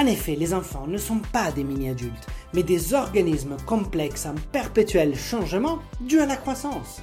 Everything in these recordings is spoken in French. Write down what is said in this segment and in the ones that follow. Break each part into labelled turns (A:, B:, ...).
A: En effet, les enfants ne sont pas des mini-adultes, mais des organismes complexes en perpétuel changement dû à la croissance.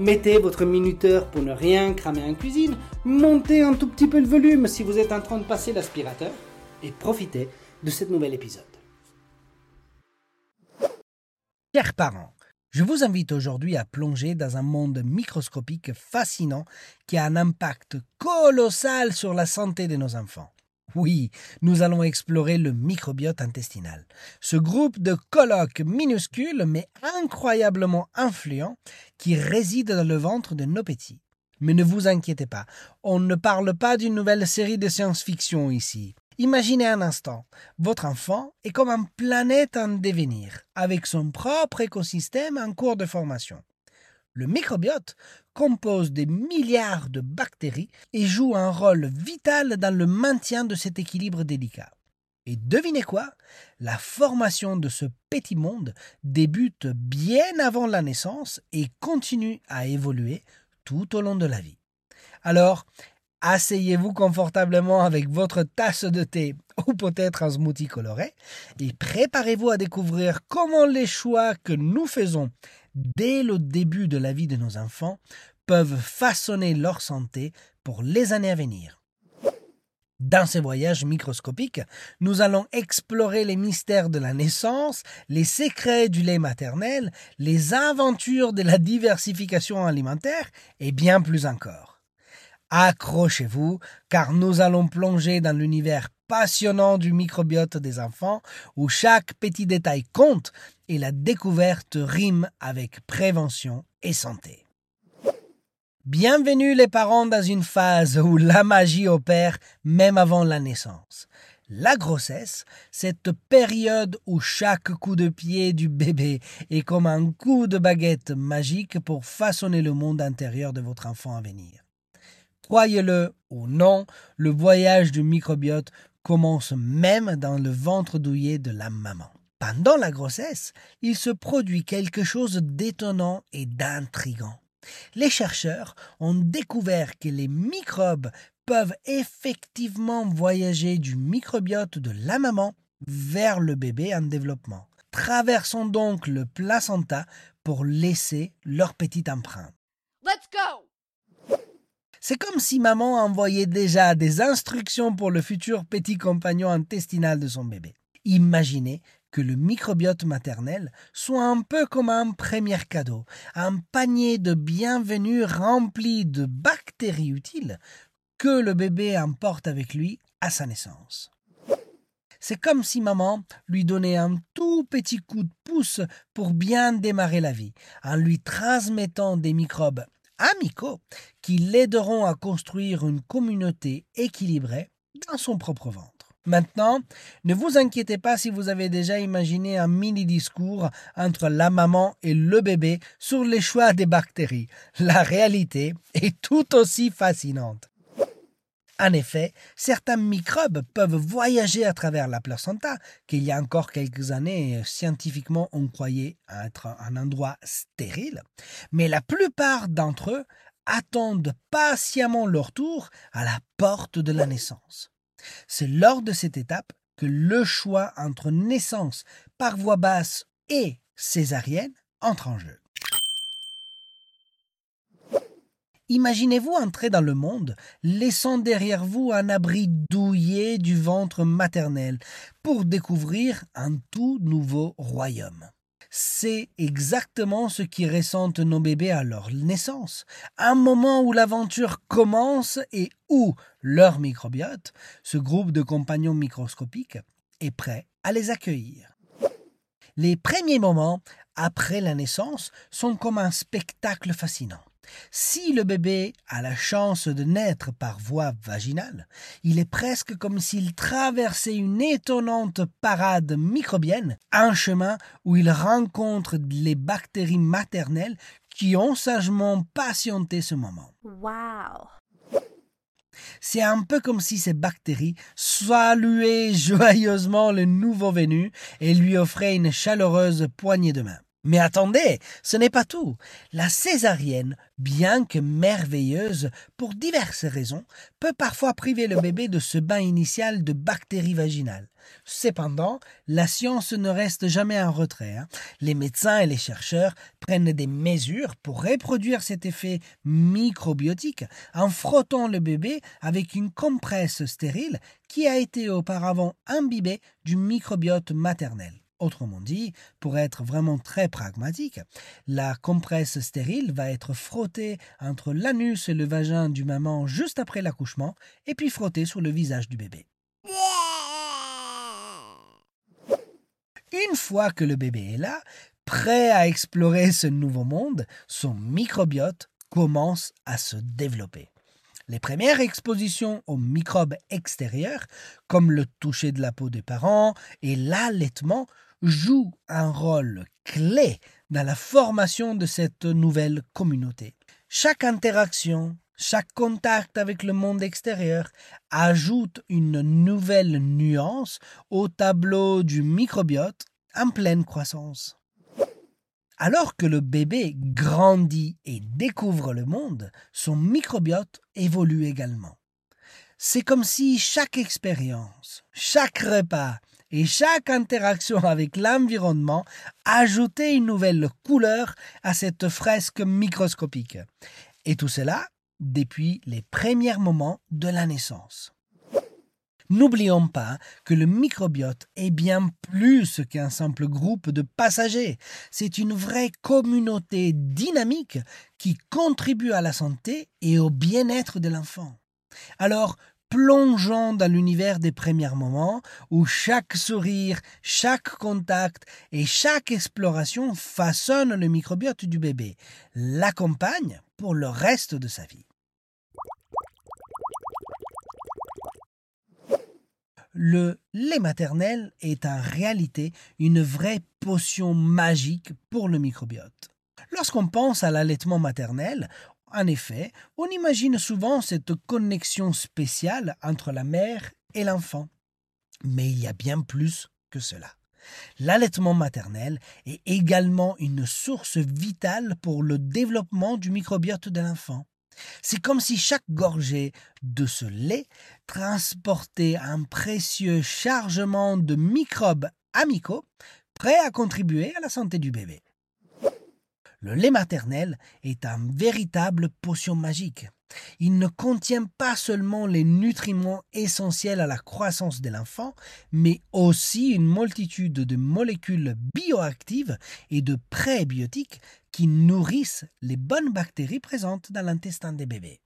A: Mettez votre minuteur pour ne rien cramer en cuisine. Montez un tout petit peu le volume si vous êtes en train de passer l'aspirateur. Et profitez de ce nouvel épisode. Chers parents, je vous invite aujourd'hui à plonger dans un monde microscopique fascinant qui a un impact colossal sur la santé de nos enfants. Oui, nous allons explorer le microbiote intestinal. Ce groupe de colloques minuscules mais incroyablement influents qui réside dans le ventre de nos petits. Mais ne vous inquiétez pas, on ne parle pas d'une nouvelle série de science-fiction ici. Imaginez un instant, votre enfant est comme une planète en devenir, avec son propre écosystème en cours de formation. Le microbiote compose des milliards de bactéries et joue un rôle vital dans le maintien de cet équilibre délicat. Et devinez quoi? La formation de ce petit monde débute bien avant la naissance et continue à évoluer tout au long de la vie. Alors, asseyez-vous confortablement avec votre tasse de thé ou peut-être un smoothie coloré et préparez-vous à découvrir comment les choix que nous faisons dès le début de la vie de nos enfants peuvent façonner leur santé pour les années à venir. Dans ces voyages microscopiques, nous allons explorer les mystères de la naissance, les secrets du lait maternel, les aventures de la diversification alimentaire et bien plus encore. Accrochez-vous, car nous allons plonger dans l'univers passionnant du microbiote des enfants, où chaque petit détail compte et la découverte rime avec prévention et santé. Bienvenue les parents dans une phase où la magie opère même avant la naissance. La grossesse, cette période où chaque coup de pied du bébé est comme un coup de baguette magique pour façonner le monde intérieur de votre enfant à venir. Croyez-le ou non, le voyage du microbiote commence même dans le ventre douillet de la maman. Pendant la grossesse, il se produit quelque chose d'étonnant et d'intrigant. Les chercheurs ont découvert que les microbes peuvent effectivement voyager du microbiote de la maman vers le bébé en développement, traversant donc le placenta pour laisser leur petite empreinte.
B: Let's go!
A: C'est comme si maman envoyait déjà des instructions pour le futur petit compagnon intestinal de son bébé. Imaginez que le microbiote maternel soit un peu comme un premier cadeau, un panier de bienvenue rempli de bactéries utiles que le bébé emporte avec lui à sa naissance. C'est comme si maman lui donnait un tout petit coup de pouce pour bien démarrer la vie, en lui transmettant des microbes amicaux qui l'aideront à construire une communauté équilibrée dans son propre ventre. Maintenant, ne vous inquiétez pas si vous avez déjà imaginé un mini discours entre la maman et le bébé sur les choix des bactéries. La réalité est tout aussi fascinante. En effet, certains microbes peuvent voyager à travers la placenta, qu'il y a encore quelques années, scientifiquement, on croyait être un endroit stérile, mais la plupart d'entre eux attendent patiemment leur tour à la porte de la naissance. C'est lors de cette étape que le choix entre naissance par voie basse et césarienne entre en jeu. Imaginez-vous entrer dans le monde, laissant derrière vous un abri douillet du ventre maternel, pour découvrir un tout nouveau royaume. C'est exactement ce qui ressentent nos bébés à leur naissance, un moment où l'aventure commence et où leur microbiote, ce groupe de compagnons microscopiques, est prêt à les accueillir. Les premiers moments après la naissance sont comme un spectacle fascinant. Si le bébé a la chance de naître par voie vaginale, il est presque comme s'il traversait une étonnante parade microbienne, un chemin où il rencontre les bactéries maternelles qui ont sagement patienté ce moment.
B: Wow.
A: C'est un peu comme si ces bactéries saluaient joyeusement le nouveau venu et lui offraient une chaleureuse poignée de main. Mais attendez, ce n'est pas tout. La césarienne, bien que merveilleuse pour diverses raisons, peut parfois priver le bébé de ce bain initial de bactéries vaginales. Cependant, la science ne reste jamais en retrait. Hein. Les médecins et les chercheurs prennent des mesures pour reproduire cet effet microbiotique en frottant le bébé avec une compresse stérile qui a été auparavant imbibée du microbiote maternel. Autrement dit, pour être vraiment très pragmatique, la compresse stérile va être frottée entre l'anus et le vagin du maman juste après l'accouchement, et puis frottée sur le visage du bébé. Une fois que le bébé est là, prêt à explorer ce nouveau monde, son microbiote commence à se développer. Les premières expositions aux microbes extérieurs, comme le toucher de la peau des parents et l'allaitement, joue un rôle clé dans la formation de cette nouvelle communauté. Chaque interaction, chaque contact avec le monde extérieur ajoute une nouvelle nuance au tableau du microbiote en pleine croissance. Alors que le bébé grandit et découvre le monde, son microbiote évolue également. C'est comme si chaque expérience, chaque repas, et chaque interaction avec l'environnement ajoutait une nouvelle couleur à cette fresque microscopique. Et tout cela depuis les premiers moments de la naissance. N'oublions pas que le microbiote est bien plus qu'un simple groupe de passagers. C'est une vraie communauté dynamique qui contribue à la santé et au bien-être de l'enfant. Alors, plongeons dans l'univers des premiers moments où chaque sourire, chaque contact et chaque exploration façonne le microbiote du bébé, l'accompagne pour le reste de sa vie. Le lait maternel est en réalité une vraie potion magique pour le microbiote. Lorsqu'on pense à l'allaitement maternel, en effet, on imagine souvent cette connexion spéciale entre la mère et l'enfant. Mais il y a bien plus que cela. L'allaitement maternel est également une source vitale pour le développement du microbiote de l'enfant. C'est comme si chaque gorgée de ce lait transportait un précieux chargement de microbes amicaux prêts à contribuer à la santé du bébé. Le lait maternel est un véritable potion magique. Il ne contient pas seulement les nutriments essentiels à la croissance de l'enfant, mais aussi une multitude de molécules bioactives et de prébiotiques qui nourrissent les bonnes bactéries présentes dans l'intestin des bébés.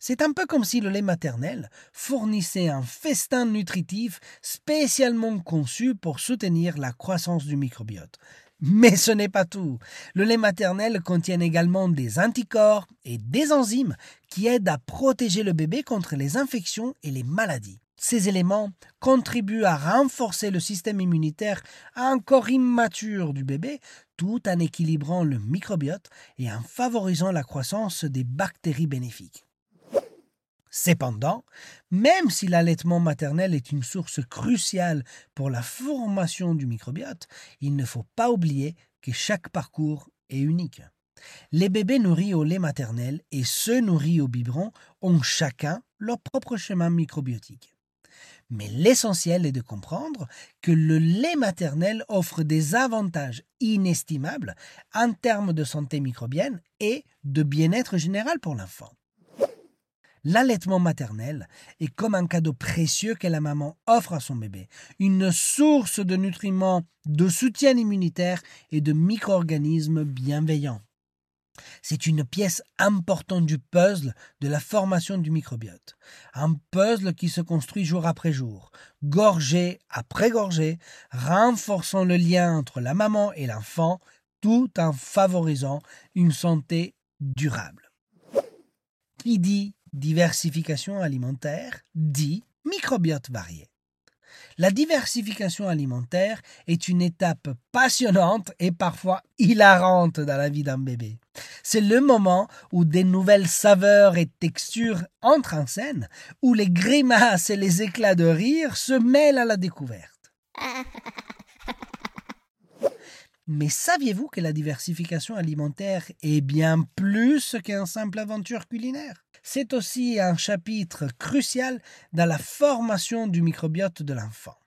A: C'est un peu comme si le lait maternel fournissait un festin nutritif spécialement conçu pour soutenir la croissance du microbiote. Mais ce n'est pas tout. Le lait maternel contient également des anticorps et des enzymes qui aident à protéger le bébé contre les infections et les maladies. Ces éléments contribuent à renforcer le système immunitaire encore immature du bébé tout en équilibrant le microbiote et en favorisant la croissance des bactéries bénéfiques. Cependant, même si l'allaitement maternel est une source cruciale pour la formation du microbiote, il ne faut pas oublier que chaque parcours est unique. Les bébés nourris au lait maternel et ceux nourris au biberon ont chacun leur propre chemin microbiotique. Mais l'essentiel est de comprendre que le lait maternel offre des avantages inestimables en termes de santé microbienne et de bien-être général pour l'enfant. L'allaitement maternel est comme un cadeau précieux que la maman offre à son bébé, une source de nutriments, de soutien immunitaire et de micro-organismes bienveillants. C'est une pièce importante du puzzle de la formation du microbiote. Un puzzle qui se construit jour après jour, gorgée après gorgée, renforçant le lien entre la maman et l'enfant, tout en favorisant une santé durable. Qui dit diversification alimentaire dit microbiote varié. La diversification alimentaire est une étape passionnante et parfois hilarante dans la vie d'un bébé. C'est le moment où des nouvelles saveurs et textures entrent en scène, où les grimaces et les éclats de rire se mêlent à la découverte. Mais saviez-vous que la diversification alimentaire est bien plus qu'une simple aventure culinaire? C'est aussi un chapitre crucial dans la formation du microbiote de l'enfant.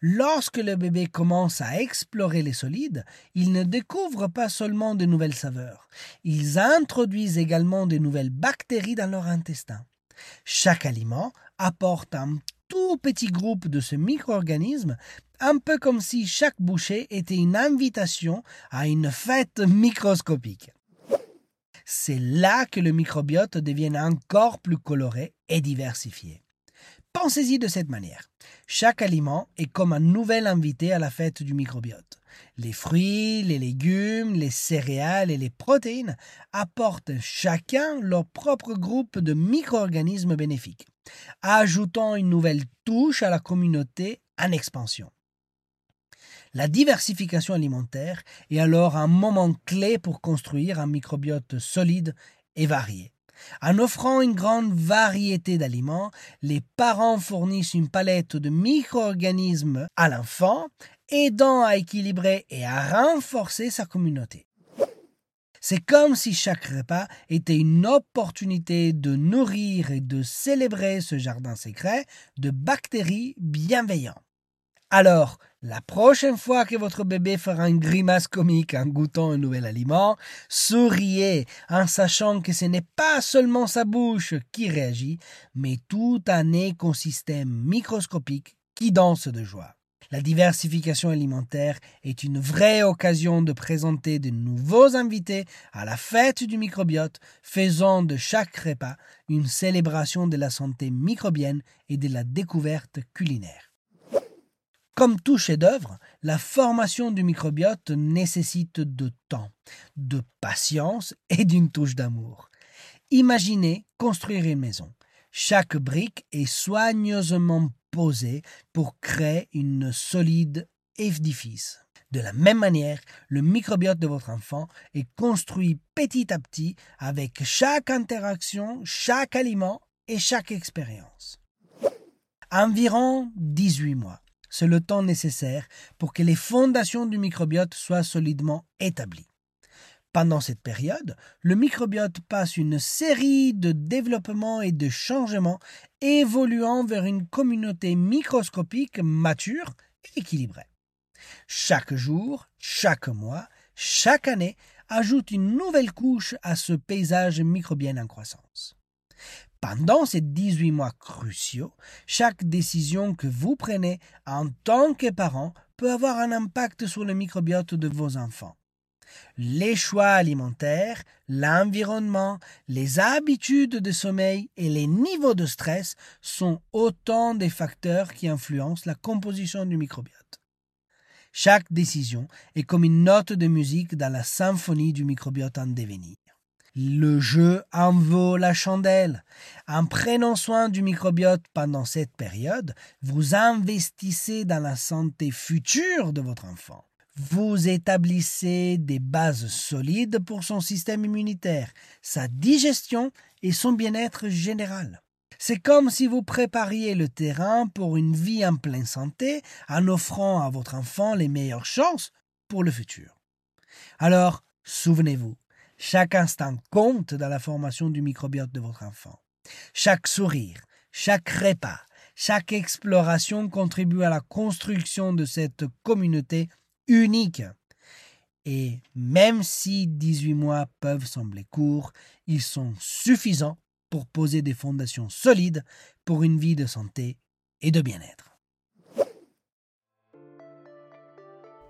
A: Lorsque le bébé commence à explorer les solides, il ne découvre pas seulement de nouvelles saveurs, ils introduisent également de nouvelles bactéries dans leur intestin. Chaque aliment apporte un tout petit groupe de ce micro-organisme, un peu comme si chaque bouchée était une invitation à une fête microscopique. C'est là que le microbiote devient encore plus coloré et diversifié. Pensez-y de cette manière. Chaque aliment est comme un nouvel invité à la fête du microbiote. Les fruits, les légumes, les céréales et les protéines apportent chacun leur propre groupe de micro-organismes bénéfiques, ajoutant une nouvelle touche à la communauté en expansion. La diversification alimentaire est alors un moment clé pour construire un microbiote solide et varié. En offrant une grande variété d'aliments, les parents fournissent une palette de micro-organismes à l'enfant, aidant à équilibrer et à renforcer sa communauté. C'est comme si chaque repas était une opportunité de nourrir et de célébrer ce jardin secret de bactéries bienveillantes. Alors, la prochaine fois que votre bébé fera une grimace comique en goûtant un nouvel aliment, souriez en sachant que ce n'est pas seulement sa bouche qui réagit, mais tout un écosystème microscopique qui danse de joie. La diversification alimentaire est une vraie occasion de présenter de nouveaux invités à la fête du microbiote, faisant de chaque repas une célébration de la santé microbienne et de la découverte culinaire. Comme tout chef-d'œuvre, la formation du microbiote nécessite de temps, de patience et d'une touche d'amour. Imaginez construire une maison. Chaque brique est soigneusement posée pour créer une solide édifice. De la même manière, le microbiote de votre enfant est construit petit à petit avec chaque interaction, chaque aliment et chaque expérience. Environ 18 mois. C'est le temps nécessaire pour que les fondations du microbiote soient solidement établies. Pendant cette période, le microbiote passe une série de développements et de changements évoluant vers une communauté microscopique mature et équilibrée. Chaque jour, chaque mois, chaque année ajoute une nouvelle couche à ce paysage microbien en croissance. Pendant ces 18 mois cruciaux, chaque décision que vous prenez en tant que parent peut avoir un impact sur le microbiote de vos enfants. Les choix alimentaires, l'environnement, les habitudes de sommeil et les niveaux de stress sont autant des facteurs qui influencent la composition du microbiote. Chaque décision est comme une note de musique dans la symphonie du microbiote en devenir. Le jeu en vaut la chandelle. En prenant soin du microbiote pendant cette période, vous investissez dans la santé future de votre enfant. Vous établissez des bases solides pour son système immunitaire, sa digestion et son bien-être général. C'est comme si vous prépariez le terrain pour une vie en pleine santé en offrant à votre enfant les meilleures chances pour le futur. Alors, souvenez-vous, chaque instant compte dans la formation du microbiote de votre enfant. Chaque sourire, chaque repas, chaque exploration contribue à la construction de cette communauté unique. Et même si 18 mois peuvent sembler courts, ils sont suffisants pour poser des fondations solides pour une vie de santé et de bien-être.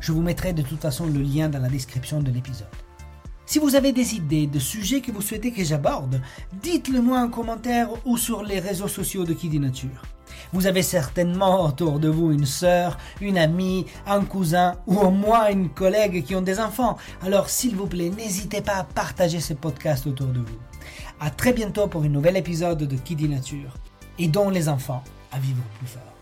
A: Je vous mettrai de toute façon le lien dans la description de l'épisode. Si vous avez des idées de sujets que vous souhaitez que j'aborde, dites-le moi en commentaire ou sur les réseaux sociaux de Kidinature. Vous avez certainement autour de vous une sœur, une amie, un cousin ou au moins une collègue qui ont des enfants. Alors s'il vous plaît, n'hésitez pas à partager ce podcast autour de vous. À très bientôt pour un nouvel épisode de Qui dit Nature et dont les enfants à vivre plus fort.